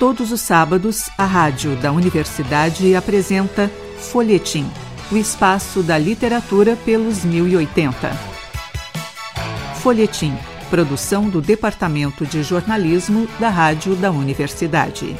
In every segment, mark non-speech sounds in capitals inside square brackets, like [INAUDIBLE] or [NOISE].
Todos os sábados, a rádio da universidade apresenta Folhetim, o espaço da literatura pelos 1080. Folhetim, produção do Departamento de Jornalismo da Rádio da Universidade.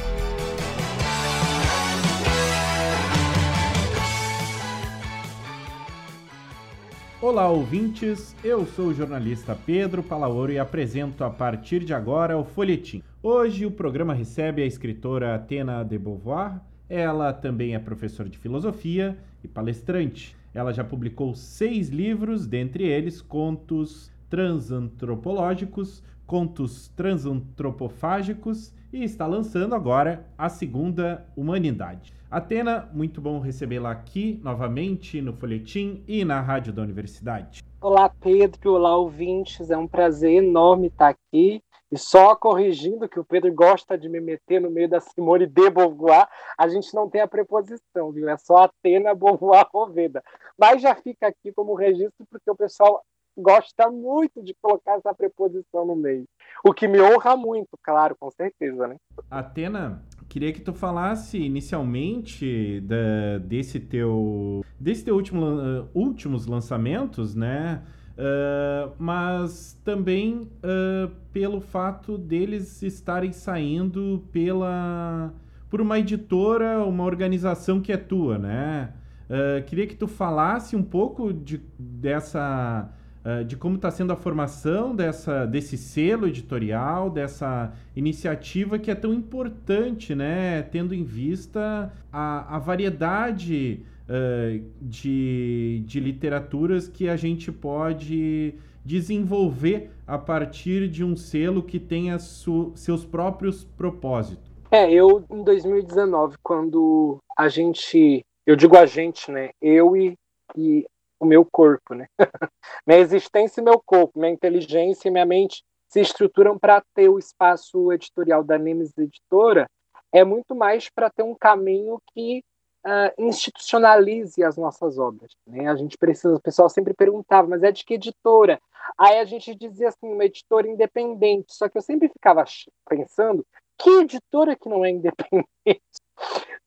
Olá, ouvintes. Eu sou o jornalista Pedro Palaoro e apresento a partir de agora o Folhetim. Hoje o programa recebe a escritora Atena de Beauvoir. Ela também é professora de filosofia e palestrante. Ela já publicou seis livros, dentre eles contos transantropológicos, contos transantropofágicos e está lançando agora a segunda Humanidade. Atena, muito bom recebê-la aqui novamente no Folhetim e na Rádio da Universidade. Olá, Pedro. Olá, ouvintes. É um prazer enorme estar aqui. E só corrigindo que o Pedro gosta de me meter no meio da Simone de Beauvoir, a gente não tem a preposição, viu? É só Atena Beauvoir Roveda. Mas já fica aqui como registro, porque o pessoal gosta muito de colocar essa preposição no meio. O que me honra muito, claro, com certeza, né? Atena, queria que tu falasse inicialmente da, desse teu desse teu último, uh, últimos lançamentos, né? Uh, mas também uh, pelo fato deles estarem saindo pela por uma editora, uma organização que é tua, né? queria que tu falasse um pouco de, dessa de como está sendo a formação dessa, desse selo editorial, dessa iniciativa que é tão importante, né? Tendo em vista a, a variedade uh, de, de literaturas que a gente pode desenvolver a partir de um selo que tenha seus próprios propósitos. É, eu em 2019, quando a gente, eu digo a gente, né? Eu e, e o meu corpo, né? [LAUGHS] minha existência e meu corpo, minha inteligência e minha mente se estruturam para ter o espaço editorial da Nemes Editora, é muito mais para ter um caminho que uh, institucionalize as nossas obras. Né? A gente precisa, o pessoal sempre perguntava, mas é de que editora? Aí a gente dizia assim, uma editora independente. Só que eu sempre ficava pensando, que editora que não é independente?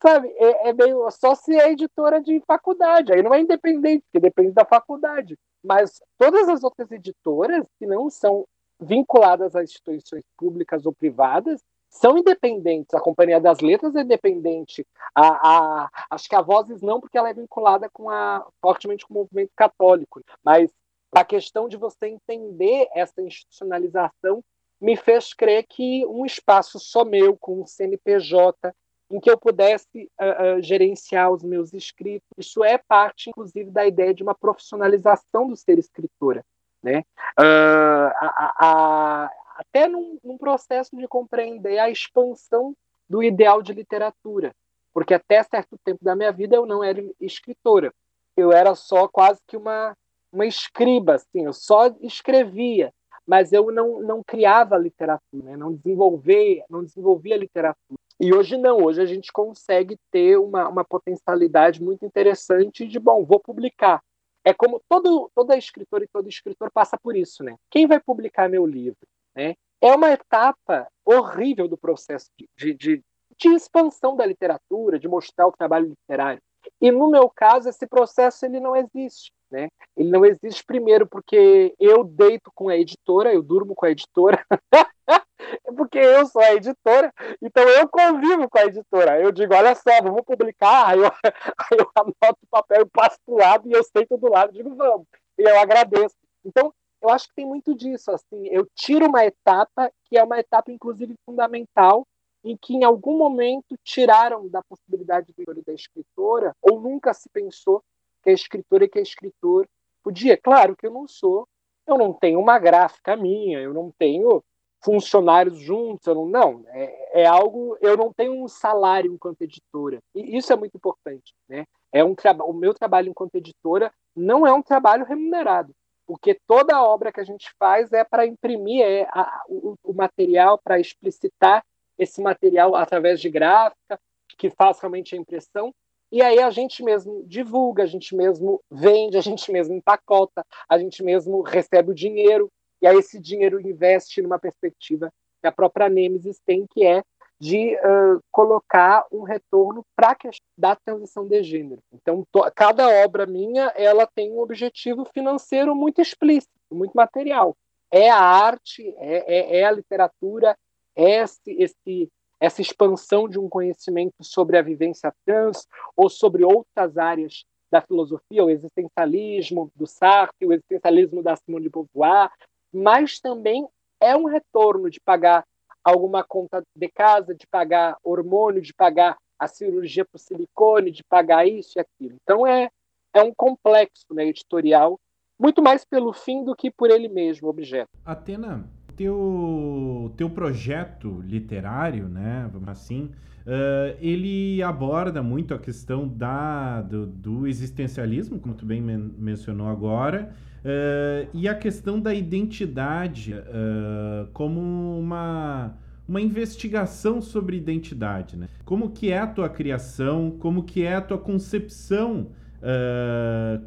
Sabe, é, é meio só se é editora de faculdade, aí não é independente, porque depende da faculdade. Mas todas as outras editoras que não são vinculadas a instituições públicas ou privadas são independentes. A Companhia das Letras é independente. A, a, acho que a Vozes não, porque ela é vinculada com a, fortemente com o movimento católico. Mas a questão de você entender essa institucionalização me fez crer que um espaço só meu, com um CNPJ, em que eu pudesse uh, uh, gerenciar os meus escritos. Isso é parte, inclusive, da ideia de uma profissionalização do ser escritora. Né? Uh, a, a, até num, num, processo de compreender a expansão do ideal de literatura, porque até certo tempo da minha vida eu não era escritora, eu era só quase que uma, uma escriba, assim, eu só escrevia, mas eu não, não criava literatura, né? não desenvolvia, não desenvolvia literatura. E hoje não, hoje a gente consegue ter uma, uma potencialidade muito interessante de, bom, vou publicar. É como todo, toda escritora e todo escritor passa por isso, né? Quem vai publicar meu livro? Né? É uma etapa horrível do processo de, de, de expansão da literatura, de mostrar o trabalho literário. E no meu caso, esse processo ele não existe. Né? Ele não existe primeiro porque eu deito com a editora, eu durmo com a editora, [LAUGHS] porque eu sou a editora, então eu convivo com a editora. Eu digo, olha só, vamos publicar, aí eu, [LAUGHS] aí eu anoto o papel e passo do lado e eu sento do lado digo, vamos. E eu agradeço. Então, eu acho que tem muito disso, assim, eu tiro uma etapa que é uma etapa, inclusive, fundamental, em que em algum momento tiraram da possibilidade do da escritora, ou nunca se pensou que a escritora e que a escritor podia. Claro que eu não sou, eu não tenho uma gráfica minha, eu não tenho funcionários juntos, eu não, não é, é, algo, eu não tenho um salário enquanto editora, e isso é muito importante, né? É um o meu trabalho enquanto editora não é um trabalho remunerado, porque toda obra que a gente faz é para imprimir é, a, o, o material, para explicitar esse material através de gráfica, que faz realmente a impressão, e aí a gente mesmo divulga, a gente mesmo vende, a gente mesmo empacota, a gente mesmo recebe o dinheiro, e aí esse dinheiro investe numa perspectiva que a própria Nemesis tem, que é de uh, colocar um retorno para a questão da transição de gênero. Então, cada obra minha ela tem um objetivo financeiro muito explícito, muito material. É a arte, é, é, é a literatura, é esse, esse, essa expansão de um conhecimento sobre a vivência trans ou sobre outras áreas da filosofia, o existencialismo do Sartre, o existencialismo da Simone de Beauvoir, mas também é um retorno de pagar alguma conta de casa, de pagar hormônio, de pagar a cirurgia para o silicone, de pagar isso e aquilo. Então é, é um complexo né, editorial, muito mais pelo fim do que por ele mesmo, o objeto. Atena, teu, teu projeto literário, né, assim, uh, ele aborda muito a questão da, do, do existencialismo, como tu bem men mencionou agora, uh, e a questão da identidade uh, como uma, uma investigação sobre identidade, né? Como que é a tua criação, como que é a tua concepção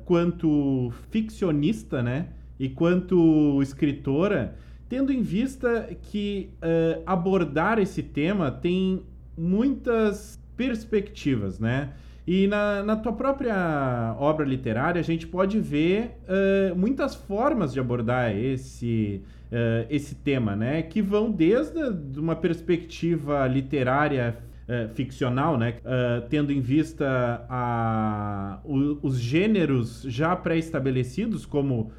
quanto ficcionista, né? E quanto escritora, tendo em vista que uh, abordar esse tema tem muitas perspectivas, né? E na, na tua própria obra literária, a gente pode ver uh, muitas formas de abordar esse, uh, esse tema, né? Que vão desde uma perspectiva literária uh, ficcional, né? tendo em vista a, o, os gêneros já pré-estabelecidos, como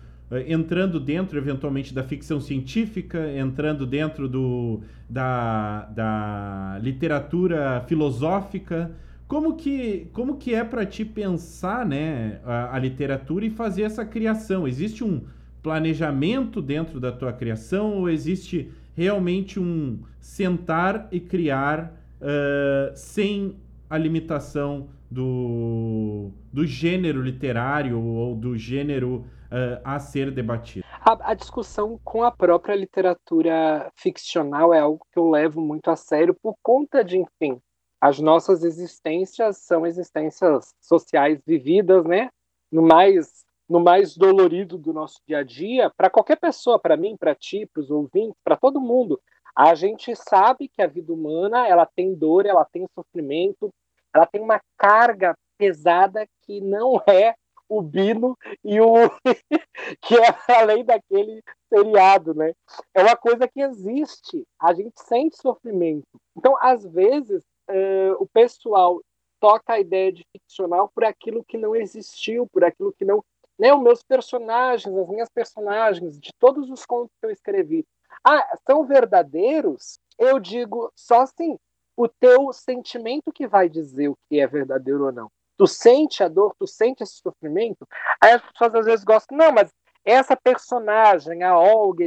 entrando dentro, eventualmente, da ficção científica, entrando dentro do, da, da literatura filosófica. Como que, como que é para ti pensar né, a, a, literatura e fazer essa criação? Existe um planejamento dentro da tua criação ou existe realmente um sentar e criar uh, sem a limitação do, do gênero literário ou do gênero uh, a ser debatido? A, a, discussão com a própria literatura ficcional é algo que eu levo muito a sério por conta de, enfim, as nossas existências são existências sociais vividas, né? No mais no mais dolorido do nosso dia a dia, para qualquer pessoa, para mim, para ti, para os ouvintes, para todo mundo. A gente sabe que a vida humana ela tem dor, ela tem sofrimento, ela tem uma carga pesada que não é o Bino e o [LAUGHS] que é além daquele seriado, né? É uma coisa que existe. A gente sente sofrimento. Então, às vezes, uh, o pessoal toca a ideia de ficcional por aquilo que não existiu, por aquilo que não, né? Os meus personagens, as minhas personagens, de todos os contos que eu escrevi, ah, são verdadeiros? Eu digo só assim, o teu sentimento que vai dizer o que é verdadeiro ou não tu sente a dor, tu sente esse sofrimento. Aí as pessoas às vezes gostam, não, mas essa personagem, a Olga,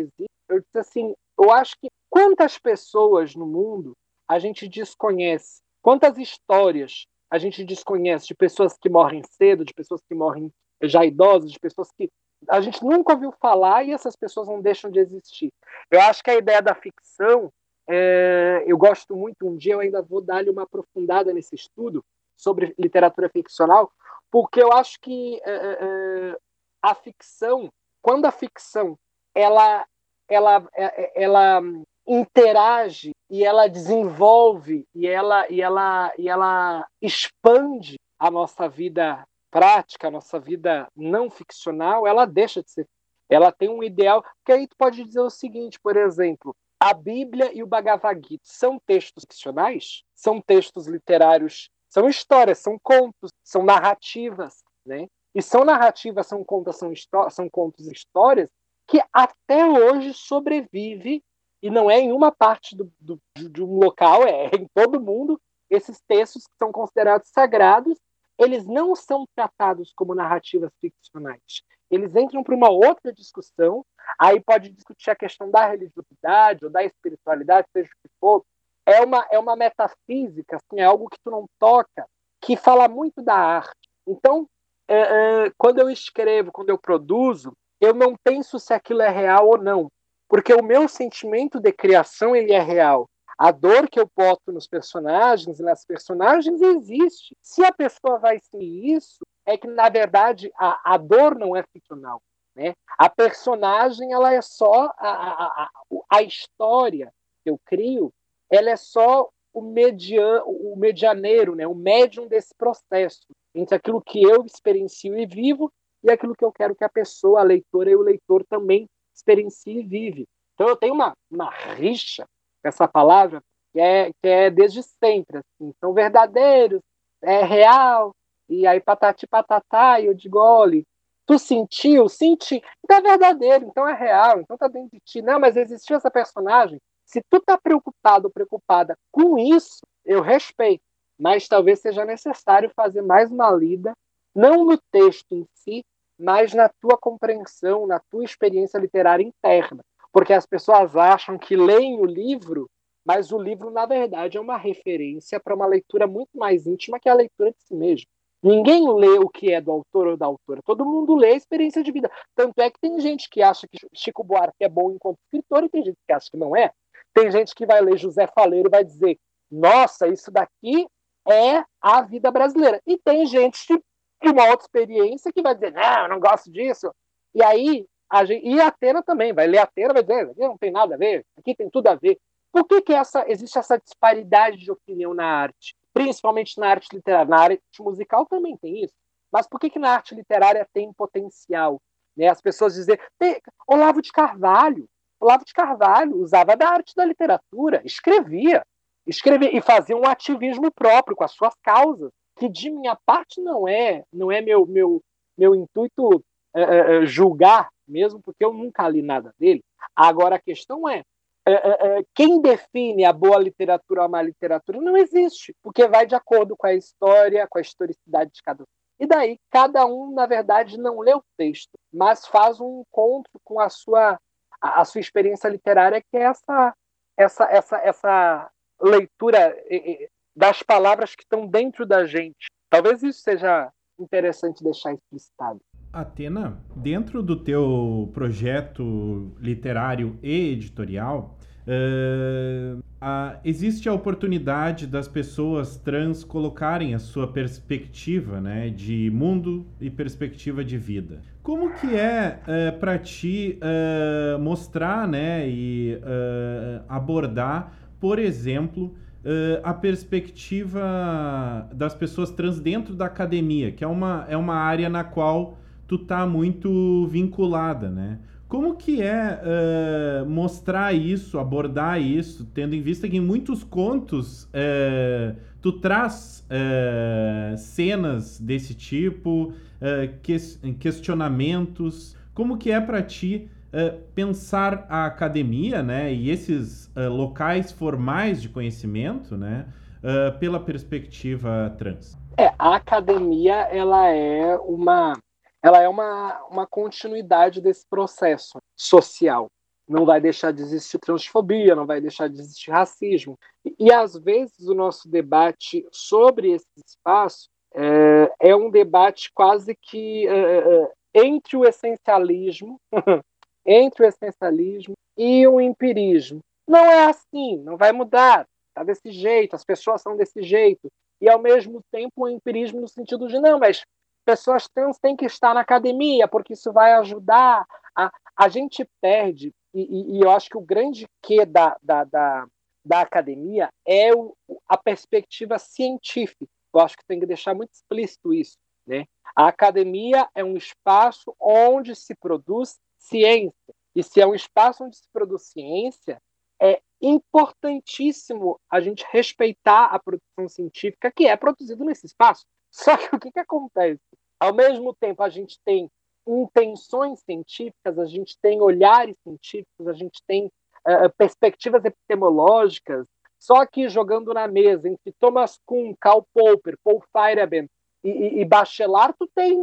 eu disse assim, eu acho que quantas pessoas no mundo a gente desconhece, quantas histórias a gente desconhece de pessoas que morrem cedo, de pessoas que morrem já idosas, de pessoas que a gente nunca ouviu falar e essas pessoas não deixam de existir. Eu acho que a ideia da ficção, é, eu gosto muito, um dia eu ainda vou dar-lhe uma aprofundada nesse estudo, sobre literatura ficcional, porque eu acho que é, é a ficção, quando a ficção ela, ela, ela interage e ela desenvolve e ela, e ela, e ela expande a nossa vida prática, a nossa vida não ficcional, ela deixa de ser. Ela tem um ideal. Que aí tu pode dizer o seguinte, por exemplo, a Bíblia e o Bhagavad Gita são textos ficcionais? São textos literários são histórias, são contos, são narrativas, né? E são narrativas, são contos, são, são contos e histórias que até hoje sobrevive e não é em uma parte do, do, de um local, é em todo mundo. Esses textos que são considerados sagrados, eles não são tratados como narrativas ficcionais. Eles entram para uma outra discussão, aí pode discutir a questão da religiosidade ou da espiritualidade, seja o que for, é uma, é uma metafísica, assim, é algo que tu não toca, que fala muito da arte. Então, é, é, quando eu escrevo, quando eu produzo, eu não penso se aquilo é real ou não, porque o meu sentimento de criação ele é real. A dor que eu boto nos personagens, nas personagens, existe. Se a pessoa vai ser isso, é que, na verdade, a, a dor não é ficcional. Né? A personagem ela é só a, a, a, a história que eu crio ela é só o, median, o medianeiro, né, o médium desse processo, entre aquilo que eu experiencio e vivo e aquilo que eu quero que a pessoa, a leitora e o leitor também experiencie e vive. Então eu tenho uma, uma rixa com essa palavra que é, que é desde sempre. Assim. São verdadeiros, é real, e aí patati patatá, e eu digo, olha, tu sentiu? Senti. Então é verdadeiro, então é real, então tá dentro de ti. Não, mas existiu essa personagem. Se tu tá preocupado ou preocupada com isso, eu respeito. Mas talvez seja necessário fazer mais uma lida, não no texto em si, mas na tua compreensão, na tua experiência literária interna. Porque as pessoas acham que leem o livro mas o livro, na verdade, é uma referência para uma leitura muito mais íntima que a leitura de si mesmo. Ninguém lê o que é do autor ou da autora, todo mundo lê a experiência de vida. Tanto é que tem gente que acha que Chico Buarque é bom enquanto escritor e tem gente que acha que não é. Tem gente que vai ler José Faleiro e vai dizer: nossa, isso daqui é a vida brasileira. E tem gente de uma outra experiência que vai dizer: não, eu não gosto disso. E aí, a gente, e a Atena também vai ler a Atena vai dizer: aqui não tem nada a ver, aqui tem tudo a ver. Por que, que essa, existe essa disparidade de opinião na arte? Principalmente na arte literária. Na arte musical também tem isso. Mas por que, que na arte literária tem potencial? Né? As pessoas dizem, Olavo de Carvalho, Olavo de Carvalho usava da arte da literatura, escrevia, escrevia e fazia um ativismo próprio com as suas causas, que de minha parte não é, não é meu meu meu intuito é, é, julgar mesmo, porque eu nunca li nada dele. Agora a questão é é, quem define a boa literatura ou a má literatura não existe, porque vai de acordo com a história, com a historicidade de cada um. E daí, cada um, na verdade, não lê o texto, mas faz um encontro com a sua, a, a sua experiência literária, que é essa, essa, essa, essa leitura das palavras que estão dentro da gente. Talvez isso seja interessante deixar explicitado. Atena, dentro do teu projeto literário e editorial, uh, a, existe a oportunidade das pessoas trans colocarem a sua perspectiva né, de mundo e perspectiva de vida. Como que é eh, para ti uh, mostrar né, e abordar, por exemplo, a perspectiva das pessoas trans dentro da academia, que é uma, é uma área na qual tu tá muito vinculada, né? Como que é uh, mostrar isso, abordar isso, tendo em vista que em muitos contos uh, tu traz uh, cenas desse tipo, que questionamentos. Como que é para ti pensar a academia, né, e esses locais formais de conhecimento, né, pela perspectiva trans? É, a academia ela é uma ela é uma, uma continuidade desse processo social. Não vai deixar de existir transfobia, não vai deixar de existir racismo. E, às vezes, o nosso debate sobre esse espaço é, é um debate quase que é, é entre o essencialismo, [LAUGHS] entre o essencialismo e o empirismo. Não é assim, não vai mudar, está desse jeito, as pessoas são desse jeito. E, ao mesmo tempo, o empirismo no sentido de, não, mas pessoas trans têm que estar na academia, porque isso vai ajudar. A, a gente perde, e, e eu acho que o grande que da, da, da, da academia é o, a perspectiva científica. Eu acho que tem que deixar muito explícito isso. Né? A academia é um espaço onde se produz ciência. E se é um espaço onde se produz ciência, é importantíssimo a gente respeitar a produção científica que é produzida nesse espaço. Só que o que, que acontece? Ao mesmo tempo, a gente tem intenções científicas, a gente tem olhares científicos, a gente tem uh, perspectivas epistemológicas, só que jogando na mesa entre Thomas Kuhn, Karl Popper, Paul Feyerabend e, e, e Bachelard, tu tem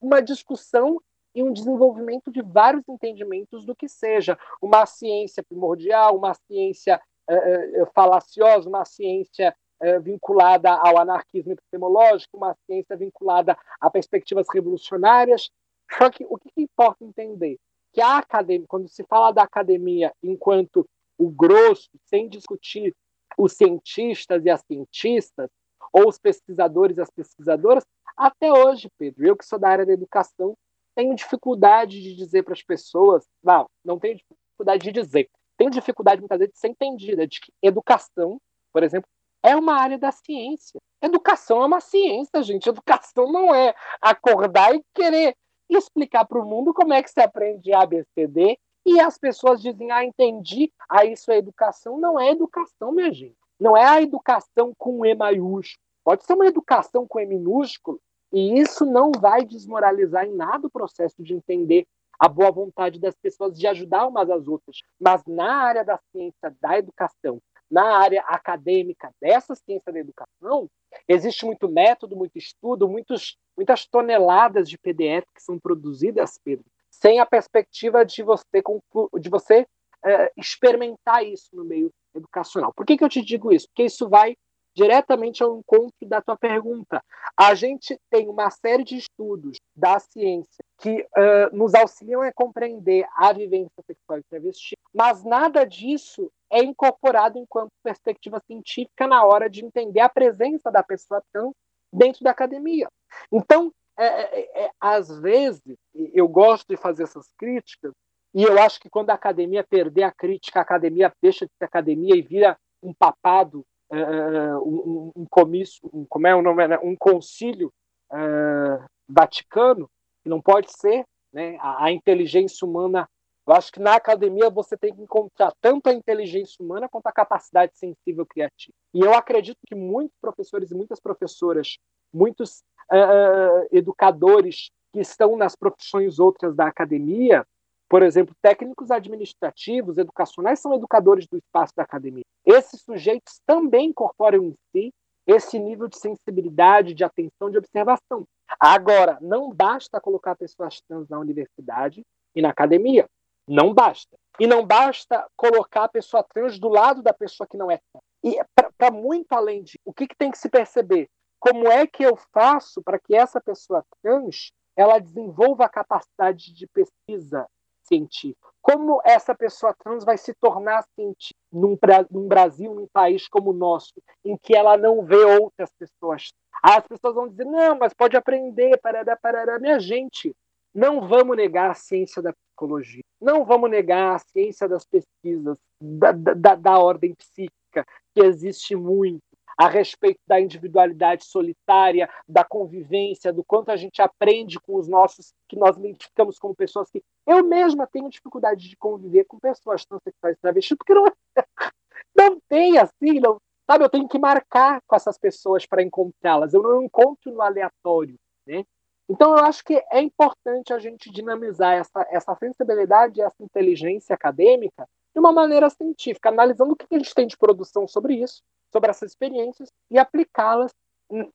uma discussão e um desenvolvimento de vários entendimentos do que seja uma ciência primordial, uma ciência uh, falaciosa, uma ciência vinculada ao anarquismo epistemológico, uma ciência vinculada a perspectivas revolucionárias. Só que o que, importa entender? Que a academia, quando se fala da academia enquanto o grosso, sem discutir os cientistas e as cientistas, ou os pesquisadores e as pesquisadoras, até hoje, Pedro, eu que sou da área da educação, tenho dificuldade de dizer para as pessoas, não, não tenho dificuldade de dizer, tenho dificuldade muitas vezes de ser entendida de que educação por exemplo, é uma área da ciência. Educação é uma ciência, gente. Educação não é acordar e querer explicar para o mundo como é que se aprende ABCD e as pessoas dizem, ah, entendi, ah, isso é educação. Não é educação, minha gente. Não é a educação com E maiúsculo. Pode ser uma educação com E minúsculo, e isso não vai desmoralizar em nada o processo de entender a boa vontade das pessoas de ajudar umas às outras. Mas na área da ciência, da educação, na área acadêmica dessa ciência da educação, existe muito método, muito estudo, muitos, muitas toneladas de PDF que são produzidas, Pedro, sem a perspectiva de você, de você é, experimentar isso no meio educacional. Por que, que eu te digo isso? Porque isso vai diretamente ao encontro da tua pergunta. A gente tem uma série de estudos da ciência que uh, nos auxiliam a compreender a vivência sexual e travesti, mas nada disso é incorporado enquanto perspectiva científica na hora de entender a presença da pessoa trans dentro da academia. Então, é, é, é, às vezes, eu gosto de fazer essas críticas, e eu acho que quando a academia perder a crítica, a academia deixa de ser academia e vira um papado uh, um, um, comício, um, como é o nome, né? um concílio vaticano, que não pode ser, né? A, a, inteligência humana. Eu acho que na academia você tem que encontrar tanto a inteligência humana quanto a capacidade sensível criativa. E eu acredito que muitos professores e muitas professoras, muitos uh, educadores que estão nas profissões outras da academia, por exemplo, técnicos administrativos, educacionais, são educadores do espaço da academia. Esses sujeitos também incorporam em si esse nível de sensibilidade, de atenção, de observação. Agora, não basta colocar pessoas trans na universidade e na academia. Não basta. E não basta colocar a pessoa trans do lado da pessoa que não é trans. E para muito além de o que, que tem que se perceber? Como é que eu faço para que essa pessoa trans ela desenvolva a capacidade de pesquisa, científico. Como essa pessoa trans vai se tornar científica num, num Brasil, num país como o nosso, em que ela não vê outras pessoas? As pessoas vão dizer, não, mas pode aprender, parará, parará. Minha gente, não vamos negar a ciência da psicologia, não vamos negar a ciência das pesquisas, da, da, da ordem psíquica, que existe muito a respeito da individualidade solitária, da convivência, do quanto a gente aprende com os nossos, que nós identificamos como pessoas que. Eu mesma tenho dificuldade de conviver com pessoas transexuais travestis, porque não, [LAUGHS] não tem assim, não, sabe? Eu tenho que marcar com essas pessoas para encontrá-las, eu não encontro no aleatório, né? Então, eu acho que é importante a gente dinamizar essa, essa sensibilidade, essa inteligência acadêmica de uma maneira científica, analisando o que a gente tem de produção sobre isso, sobre essas experiências e aplicá-las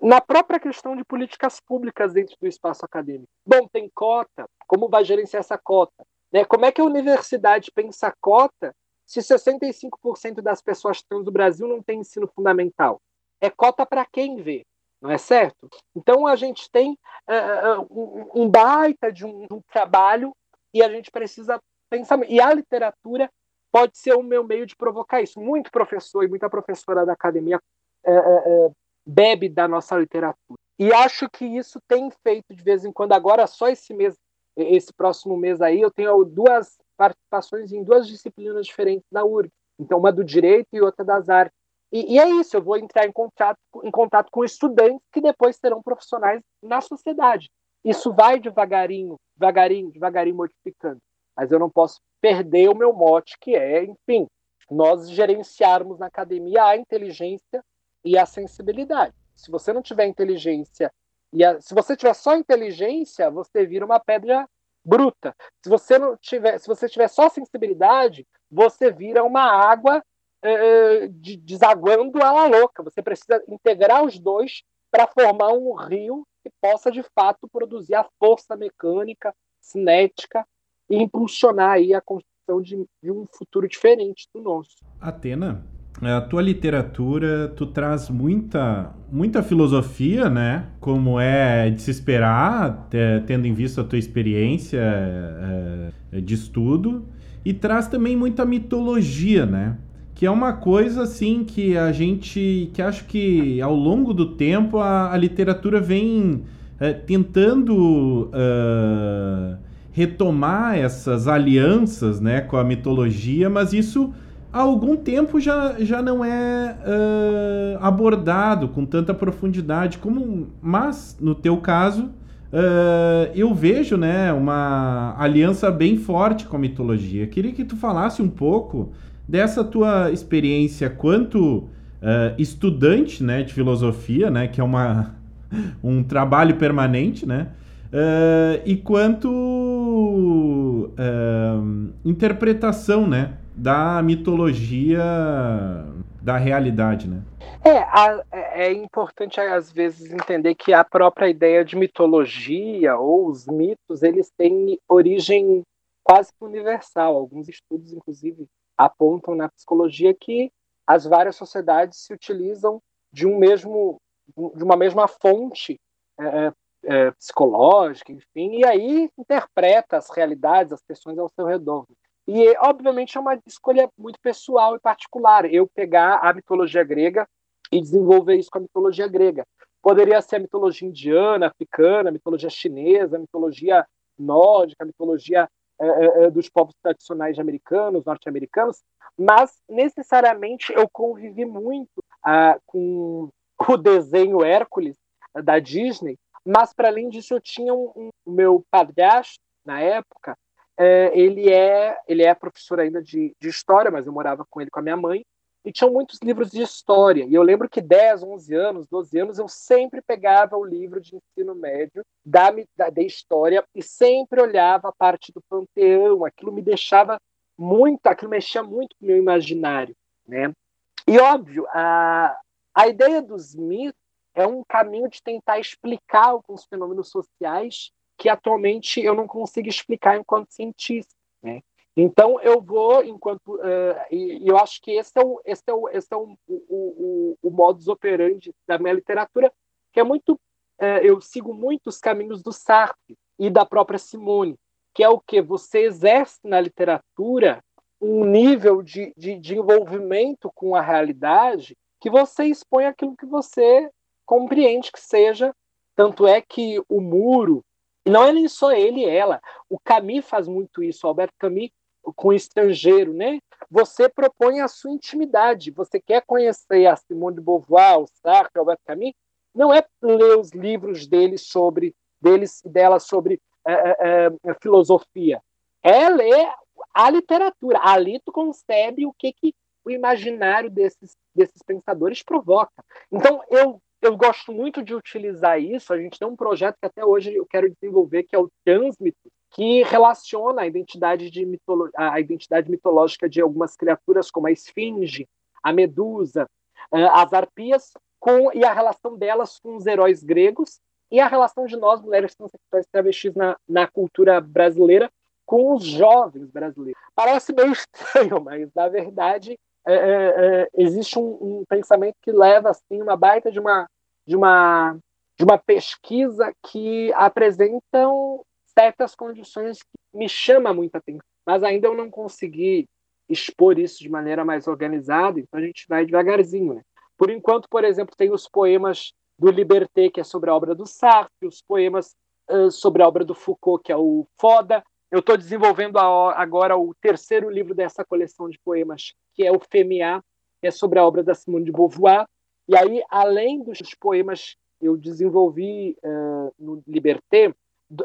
na própria questão de políticas públicas dentro do espaço acadêmico. Bom, tem cota, como vai gerenciar essa cota? Né? Como é que a universidade pensa a cota se 65% das pessoas trans do Brasil não têm ensino fundamental? É cota para quem vê, não é certo? Então a gente tem uh, um, baita de um, um trabalho e a gente precisa pensar. E a literatura pode ser o meu meio de provocar isso. Muito professor e muita professora da academia é, é, bebe da nossa literatura. E acho que isso tem feito de vez em quando. Agora, só esse mês, esse próximo mês aí, eu tenho duas participações em duas disciplinas diferentes da URG. Então, uma do direito e outra das artes. E, e, é isso, eu vou entrar em contato, em contato com estudantes que depois serão profissionais na sociedade. Isso vai devagarinho, devagarinho, devagarinho modificando. Mas eu não posso perder o meu mote, que é, enfim, nós gerenciarmos na academia a inteligência e a sensibilidade. Se você não tiver inteligência e a, se você tiver só inteligência, você vira uma pedra bruta. Se você não tiver, se você tiver só sensibilidade, você vira uma água uh, de, desaguando a la louca. Você precisa integrar os dois para formar um rio que possa de fato produzir a força mecânica, cinética e impulsionar aí a construção de, de um futuro diferente do nosso. Atena, a tua literatura, tu traz muita, muita filosofia, né? Como é de se esperar, tendo em vista a tua experiência é, de estudo, e traz também muita mitologia, né? Que é uma coisa assim que a gente, que acho que ao longo do tempo a, a literatura vem é, tentando uh, retomar essas alianças né, com a mitologia, mas isso há algum tempo já, já não é uh, abordado com tanta profundidade como mas no teu caso uh, eu vejo né uma aliança bem forte com a mitologia. Queria que tu falasse um pouco dessa tua experiência quanto uh, estudante né de filosofia né que é uma [LAUGHS] um trabalho permanente né e quanto interpretação né da mitologia da realidade, né? É, a, é, é importante às vezes entender que a própria ideia de mitologia ou os mitos, eles têm origem quase que universal. Alguns estudos, inclusive, apontam na psicologia que as várias sociedades se utilizam de um mesmo, de uma mesma fonte é, é, é psicológica, enfim, e aí interpreta as realidades, as questões ao seu redor. E, obviamente, é uma escolha muito pessoal e particular. Eu pegar a mitologia grega e desenvolver isso com a mitologia grega. Poderia ser a mitologia indiana, africana, a mitologia chinesa, a mitologia nórdica, a mitologia é, é, é, dos povos tradicionais americanos, norte-americanos, mas necessariamente eu convivi muito ah, com o desenho Hércules da Disney, mas para além disso eu tinha um, um meu padrasto na época é, ele é ele é professor ainda de, de história, mas eu morava com ele com a minha mãe e tinham muitos livros de história. E eu lembro que 10, 11 anos, 12 anos, eu sempre pegava o livro de ensino médio da, da, da história e sempre olhava a parte do panteão. Aquilo me deixava muito, aquilo mexia muito com o meu imaginário, né? E óbvio, a, a ideia dos mitos é um caminho de tentar explicar alguns fenômenos sociais que atualmente eu não consigo explicar enquanto cientista. Né? Então eu vou enquanto uh, e, e, eu acho que esse é o esse é o esse é o, o, o, o modus operandi da minha literatura que é muito uh, eu sigo muito os caminhos do Sartre e da própria Simone que é o que você exerce na literatura um nível de, de, de envolvimento com a realidade que você expõe aquilo que você compreende que seja tanto é que o muro não é nem só ele e ela. O Camus faz muito isso, o Alberto Camus com o estrangeiro, né? Você propõe a sua intimidade. Você quer conhecer a Simone de Beauvoir, o Sartre, o Alberto Camus? Não é ler os livros deles sobre deles e dela sobre é, é, filosofia. É ler a literatura. Ali tu concebe o que, que o imaginário desses, desses pensadores provoca. Então eu eu gosto muito de utilizar isso. A gente tem um projeto que até hoje eu quero desenvolver, que é o Transmito, que relaciona a identidade, de mitolo a identidade mitológica de algumas criaturas, como a esfinge, a medusa, as arpias, com, e a relação delas com os heróis gregos, e a relação de nós, mulheres transexuais travestis, na, na cultura brasileira, com os jovens brasileiros. Parece meio [LAUGHS] estranho, mas na verdade é, é, é, existe um, um, pensamento que leva assim uma baita de uma de uma de uma pesquisa que apresentam certas condições que me chama muita atenção, mas ainda eu não consegui expor isso de maneira mais organizada, então a gente vai devagarzinho, né? Por enquanto, por exemplo, tem os poemas do Liberté, que é sobre a obra do Sartre, os poemas uh, sobre a obra do Foucault, que é o Foda, eu estou desenvolvendo agora o terceiro livro dessa coleção de poemas, que é o Femiá, que é sobre a obra da Simone de Beauvoir. E aí, além dos poemas eu desenvolvi uh, no Liberté,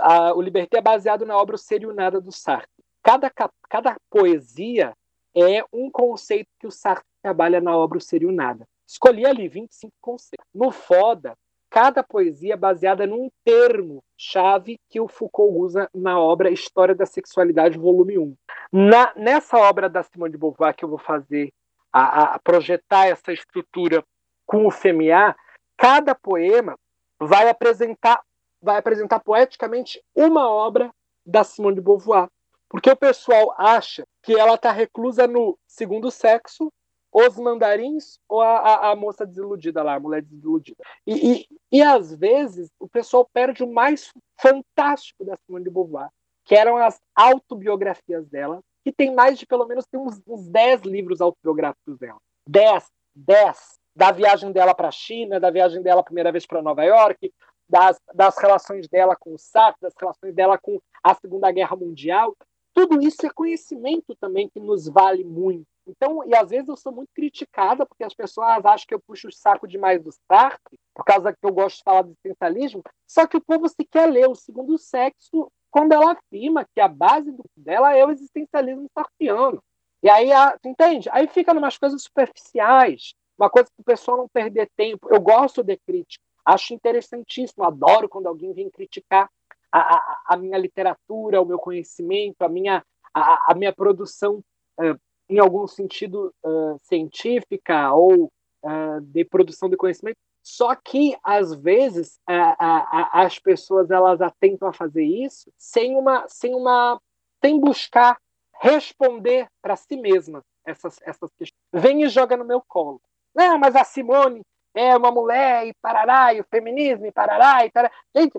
a, o Liberté é baseado na obra O Ser e o Nada do Sartre. Cada, cada poesia é um conceito que o Sartre trabalha na obra O Ser e o Nada. Escolhi ali 25 conceitos. No Foda, cada poesia baseada num termo-chave que o Foucault usa na obra História da Sexualidade, volume 1. Na, nessa obra da Simone de Beauvoir que eu vou fazer, a, a projetar essa estrutura com o Femiá, cada poema vai apresentar, vai apresentar poeticamente uma obra da Simone de Beauvoir. Porque o pessoal acha que ela está reclusa no segundo sexo os mandarins ou a, a, a, moça desiludida lá, a mulher desiludida. E, e, e, às vezes o pessoal perde o mais fantástico da Simone de Beauvoir, que eram as autobiografias dela, que tem mais de pelo menos tem uns, uns 10 livros autobiográficos dela. 10, 10. Da viagem dela para a China, da viagem dela a primeira vez para Nova York, das, das relações dela com o Sartre, das relações dela com a Segunda Guerra Mundial. Tudo isso é conhecimento também que nos vale muito Então, e às vezes eu sou muito criticada porque as pessoas acham que eu puxo o saco demais do Sartre, por causa que eu gosto de falar do existencialismo, só que o povo se quer ler o segundo sexo quando ela afirma que a base dela é o existencialismo sartriano. E aí, a, entende? Aí fica umas coisas superficiais, uma coisa que o pessoal não perder tempo. Eu gosto de crítica, acho interessantíssimo, adoro quando alguém vem criticar a, a, a minha literatura, o meu conhecimento, a minha, a, a minha produção uh, em algum sentido uh, científica ou uh, de produção de conhecimento. Só que às vezes as pessoas elas atentam a fazer isso sem uma sem uma sem buscar responder para si mesma essas essas questões. Vem e joga no meu colo. Não, mas a Simone é uma mulher e parará, e o feminismo e parará e tarará. Gente,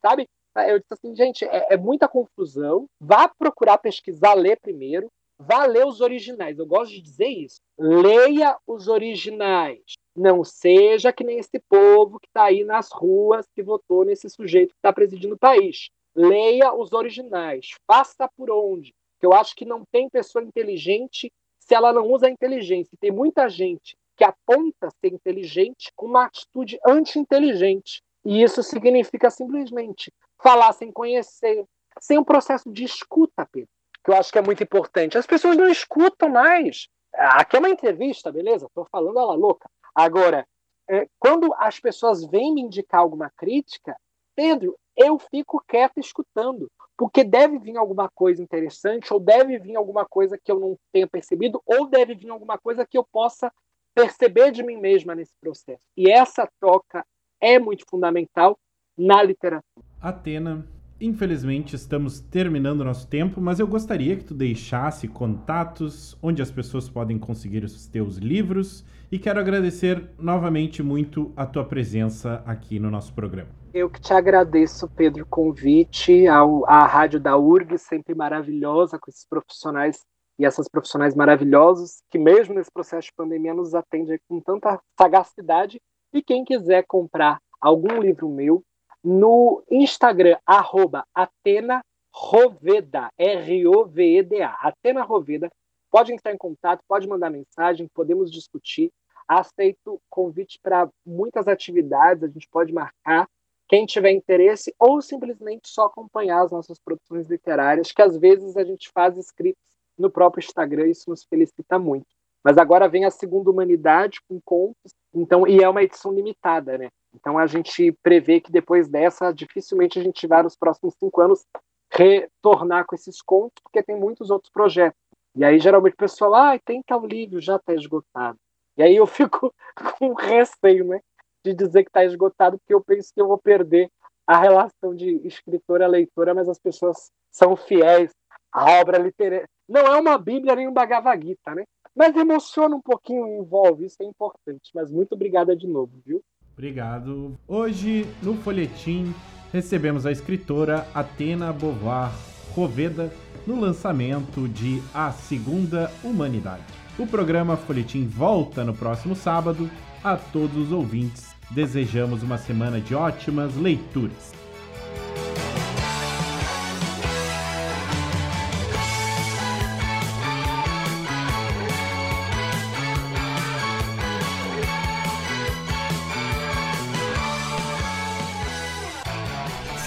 sabe? Eu disse assim, gente, é, é muita confusão. Vá procurar pesquisar, ler primeiro Vá ler os originais. Eu gosto de dizer isso. Leia os originais. Não seja que nem esse povo que está aí nas ruas que votou nesse sujeito que está presidindo o país. Leia os originais. Faça por onde. Eu acho que não tem pessoa inteligente se ela não usa a inteligência. Tem muita gente que aponta ser inteligente com uma atitude anti-inteligente. E isso significa simplesmente falar sem conhecer, sem um processo de escuta, Pedro que eu acho que é muito importante. As pessoas não escutam mais. Aqui é uma entrevista, beleza? Estou falando ela louca. Agora, é, quando as pessoas vêm me indicar alguma crítica, Pedro, eu fico quieto escutando, porque deve vir alguma coisa interessante, ou deve vir alguma coisa que eu não tenha percebido, ou deve vir alguma coisa que eu possa perceber de mim mesma nesse processo. E essa troca é muito fundamental na literatura. Atena, Infelizmente, estamos terminando nosso tempo, mas eu gostaria que tu deixasse contatos onde as pessoas podem conseguir os teus livros e quero agradecer novamente muito a tua presença aqui no nosso programa. Eu que te agradeço, Pedro, o convite ao, à Rádio da URG, sempre maravilhosa, com esses profissionais e essas profissionais maravilhosos, que mesmo nesse processo de pandemia nos atendem com tanta sagacidade. E quem quiser comprar algum livro meu, no Instagram, arroba Atena Roveda, R-O-V-E-D-A, Atena Roveda. Pode entrar em contato, pode mandar mensagem, podemos discutir. Aceito convite para muitas atividades, a gente pode marcar. Quem tiver interesse, ou simplesmente só acompanhar as nossas produções literárias, que às vezes a gente faz escritos no próprio Instagram, isso nos felicita muito. Mas agora vem a segunda humanidade com contos, então e é uma edição limitada, né? Então a gente prevê que depois dessa, dificilmente a gente vai nos próximos cinco anos retornar com esses contos, porque tem muitos outros projetos. E aí geralmente o pessoal, ah, tem tal livro, já está esgotado. E aí eu fico [LAUGHS] com receio, né? De dizer que está esgotado, porque eu penso que eu vou perder a relação de escritora-leitora, mas as pessoas são fiéis à obra literária. Não é uma Bíblia nem um Bhagavad Gita, né? Mas emociona um pouquinho, envolve, isso é importante. Mas muito obrigada de novo, viu? Obrigado. Hoje, no Folhetim, recebemos a escritora Atena Bovar Roveda no lançamento de A Segunda Humanidade. O programa Folhetim volta no próximo sábado. A todos os ouvintes, desejamos uma semana de ótimas leituras.